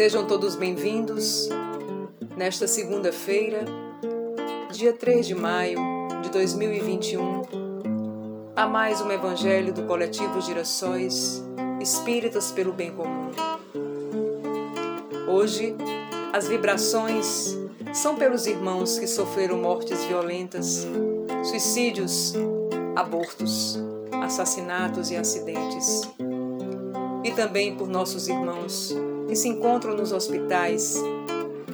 Sejam todos bem-vindos nesta segunda-feira, dia 3 de maio de 2021, a mais um Evangelho do Coletivo Girassóis Espíritas pelo Bem Comum. Hoje, as vibrações são pelos irmãos que sofreram mortes violentas, suicídios, abortos, assassinatos e acidentes, e também por nossos irmãos que se encontram nos hospitais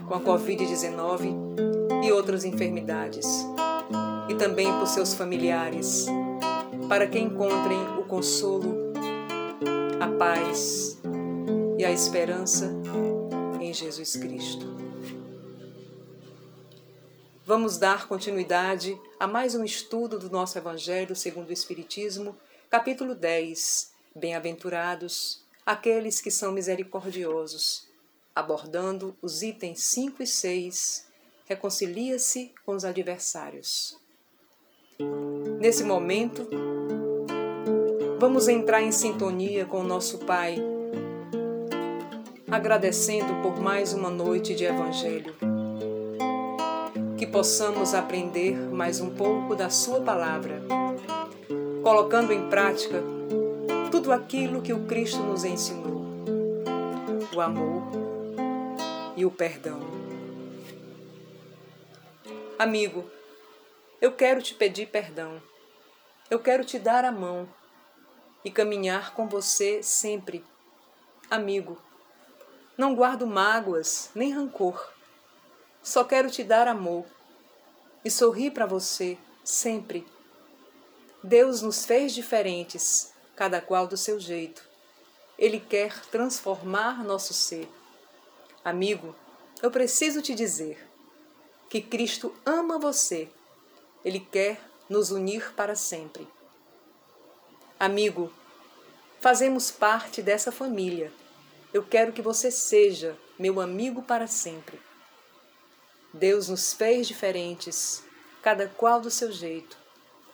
com a Covid-19 e outras enfermidades, e também por seus familiares, para que encontrem o consolo, a paz e a esperança em Jesus Cristo. Vamos dar continuidade a mais um estudo do nosso Evangelho segundo o Espiritismo, capítulo 10. Bem-aventurados aqueles que são misericordiosos, abordando os itens 5 e 6, reconcilia-se com os adversários. Nesse momento, vamos entrar em sintonia com nosso Pai, agradecendo por mais uma noite de Evangelho. Que possamos aprender mais um pouco da Sua palavra, colocando em prática tudo aquilo que o Cristo nos ensinou: o amor e o perdão. Amigo, eu quero te pedir perdão. Eu quero te dar a mão e caminhar com você sempre. Amigo, não guardo mágoas nem rancor. Só quero te dar amor e sorrir para você sempre. Deus nos fez diferentes cada qual do seu jeito. Ele quer transformar nosso ser. Amigo, eu preciso te dizer que Cristo ama você. Ele quer nos unir para sempre. Amigo, fazemos parte dessa família. Eu quero que você seja meu amigo para sempre. Deus nos fez diferentes, cada qual do seu jeito.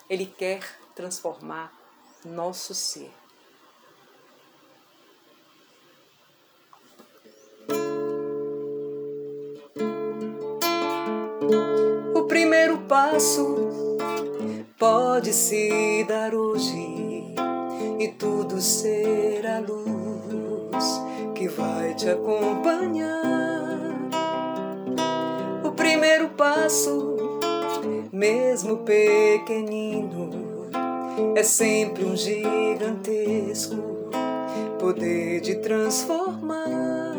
Ele quer transformar nosso ser. O primeiro passo pode se dar hoje e tudo será luz que vai te acompanhar. O primeiro passo, mesmo pequenino, é sempre um gigantesco poder de transformar.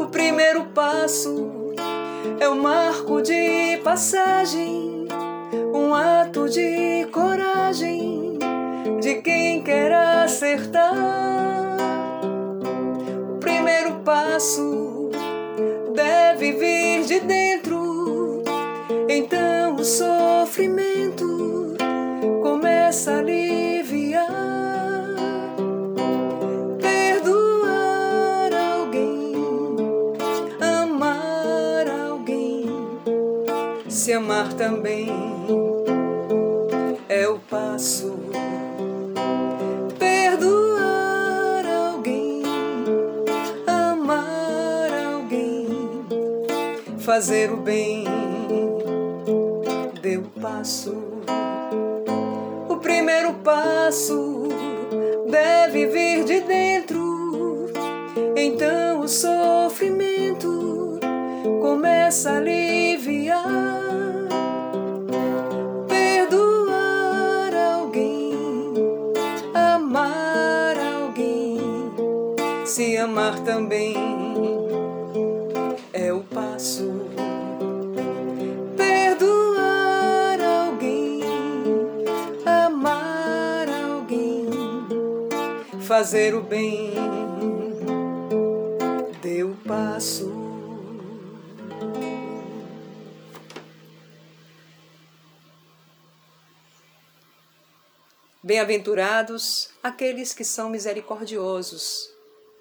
O primeiro passo é o marco de passagem, um ato de coragem de quem quer acertar. O primeiro passo deve vir de dentro, então o também é o passo. Perdoar alguém, amar alguém, fazer o bem, deu passo primeiro passo deve vir de dentro. Então o sofrimento começa a aliviar. Também é o passo fazer o bem, deu passo. Bem-aventurados aqueles que são misericordiosos.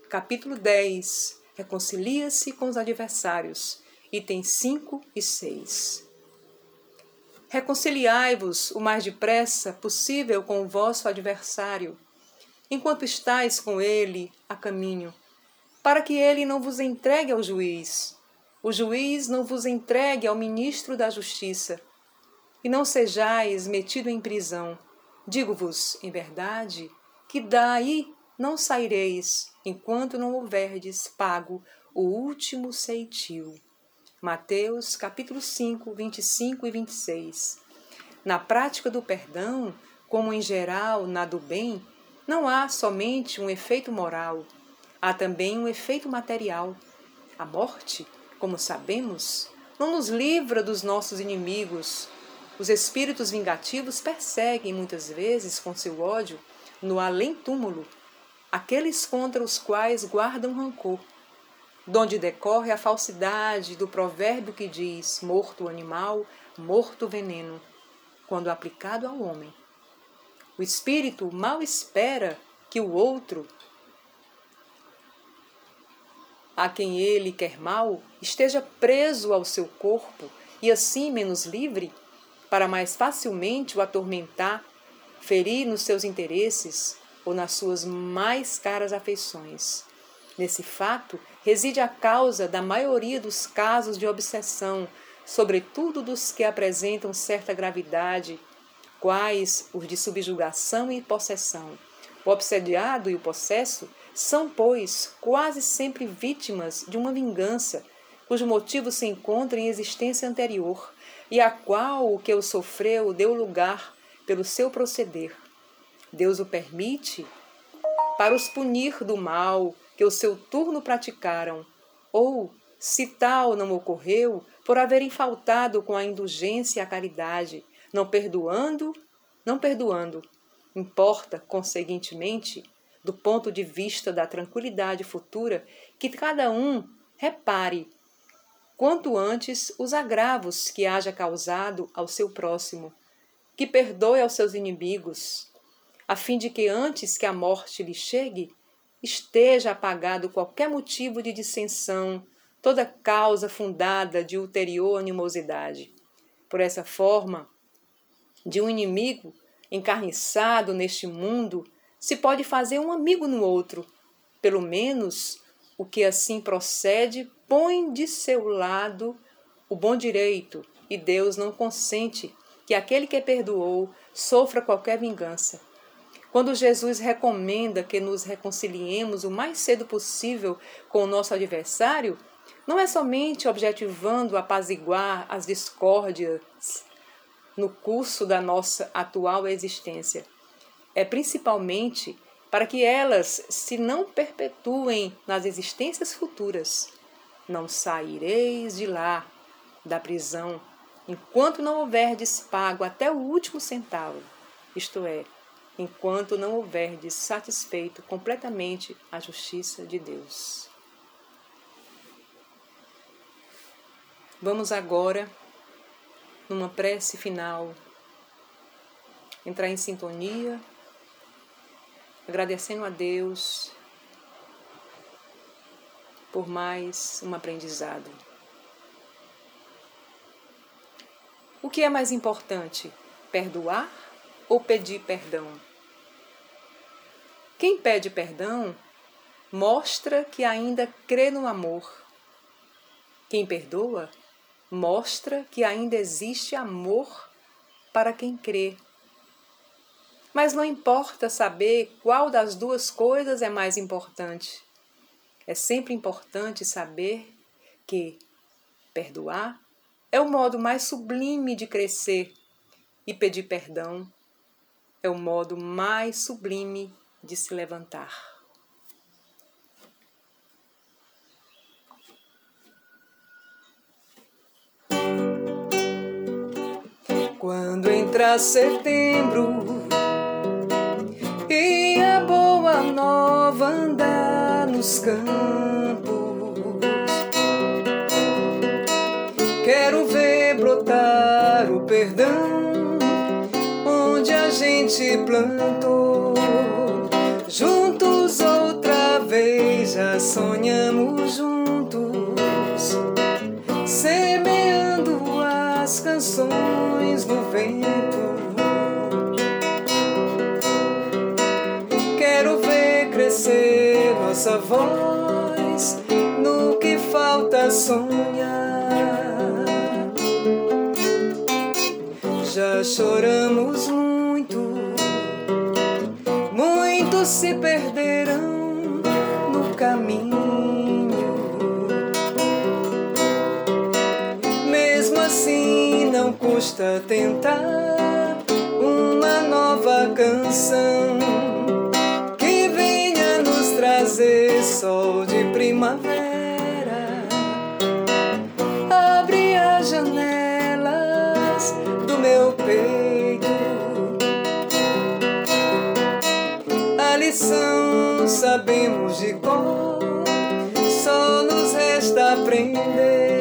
Capítulo 10. Reconcilia-se com os adversários. Itens 5 e 6. Reconciliai-vos o mais depressa possível com o vosso adversário enquanto estais com ele a caminho, para que ele não vos entregue ao juiz, o juiz não vos entregue ao ministro da justiça, e não sejais metido em prisão. Digo-vos, em verdade, que daí não saireis, enquanto não houverdes pago o último ceitil. Mateus capítulo 5, 25 e 26. Na prática do perdão, como em geral na do bem, não há somente um efeito moral, há também um efeito material. A morte, como sabemos, não nos livra dos nossos inimigos. Os espíritos vingativos perseguem muitas vezes com seu ódio, no além-túmulo, aqueles contra os quais guardam rancor, donde decorre a falsidade do provérbio que diz: morto o animal, morto o veneno, quando aplicado ao homem. O espírito mal espera que o outro, a quem ele quer mal, esteja preso ao seu corpo e assim menos livre, para mais facilmente o atormentar, ferir nos seus interesses, ou nas suas mais caras afeições. Nesse fato reside a causa da maioria dos casos de obsessão, sobretudo dos que apresentam certa gravidade, quais os de subjugação e possessão. O obsediado e o possesso são, pois, quase sempre vítimas de uma vingança, cujo motivo se encontra em existência anterior, e a qual o que o sofreu deu lugar pelo seu proceder. Deus o permite para os punir do mal que o seu turno praticaram, ou, se tal não ocorreu, por haverem faltado com a indulgência e a caridade, não perdoando, não perdoando. Importa, conseguintemente, do ponto de vista da tranquilidade futura, que cada um repare quanto antes os agravos que haja causado ao seu próximo, que perdoe aos seus inimigos, a fim de que antes que a morte lhe chegue, esteja apagado qualquer motivo de dissensão, toda causa fundada de ulterior animosidade. Por essa forma, de um inimigo encarniçado neste mundo, se pode fazer um amigo no outro. Pelo menos o que assim procede põe de seu lado o bom direito, e Deus não consente que aquele que perdoou sofra qualquer vingança. Quando Jesus recomenda que nos reconciliemos o mais cedo possível com o nosso adversário, não é somente objetivando apaziguar as discórdias no curso da nossa atual existência, é principalmente para que elas se não perpetuem nas existências futuras. Não saireis de lá, da prisão, enquanto não houverdes pago até o último centavo, isto é, enquanto não houverdes satisfeito completamente a justiça de Deus. Vamos agora, numa prece final, entrar em sintonia, agradecendo a Deus por mais um aprendizado. O que é mais importante, perdoar ou pedir perdão? Quem pede perdão mostra que ainda crê no amor. Quem perdoa mostra que ainda existe amor para quem crê. Mas não importa saber qual das duas coisas é mais importante. É sempre importante saber que perdoar é o modo mais sublime de crescer e pedir perdão é o modo mais sublime de se levantar. Quando entrar setembro e a boa nova andar nos campos, quero ver brotar o perdão onde a gente plantou. Juntos outra vez já sonhamos juntos, semeando as canções no vento. Quero ver crescer nossa voz no que falta sonhar. Já choramos muito, tentar uma nova canção que venha nos trazer sol de primavera. Abre as janelas do meu peito. A lição sabemos de cor, só nos resta aprender.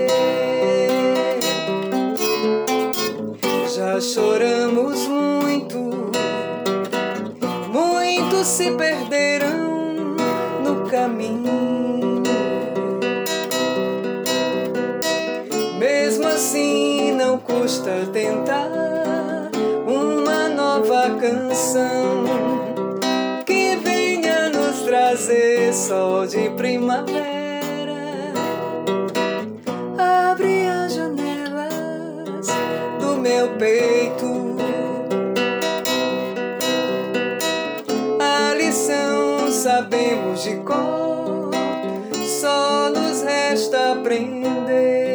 Canção que venha nos trazer sol de primavera. Abre as janelas do meu peito. A lição sabemos de cor, só nos resta aprender.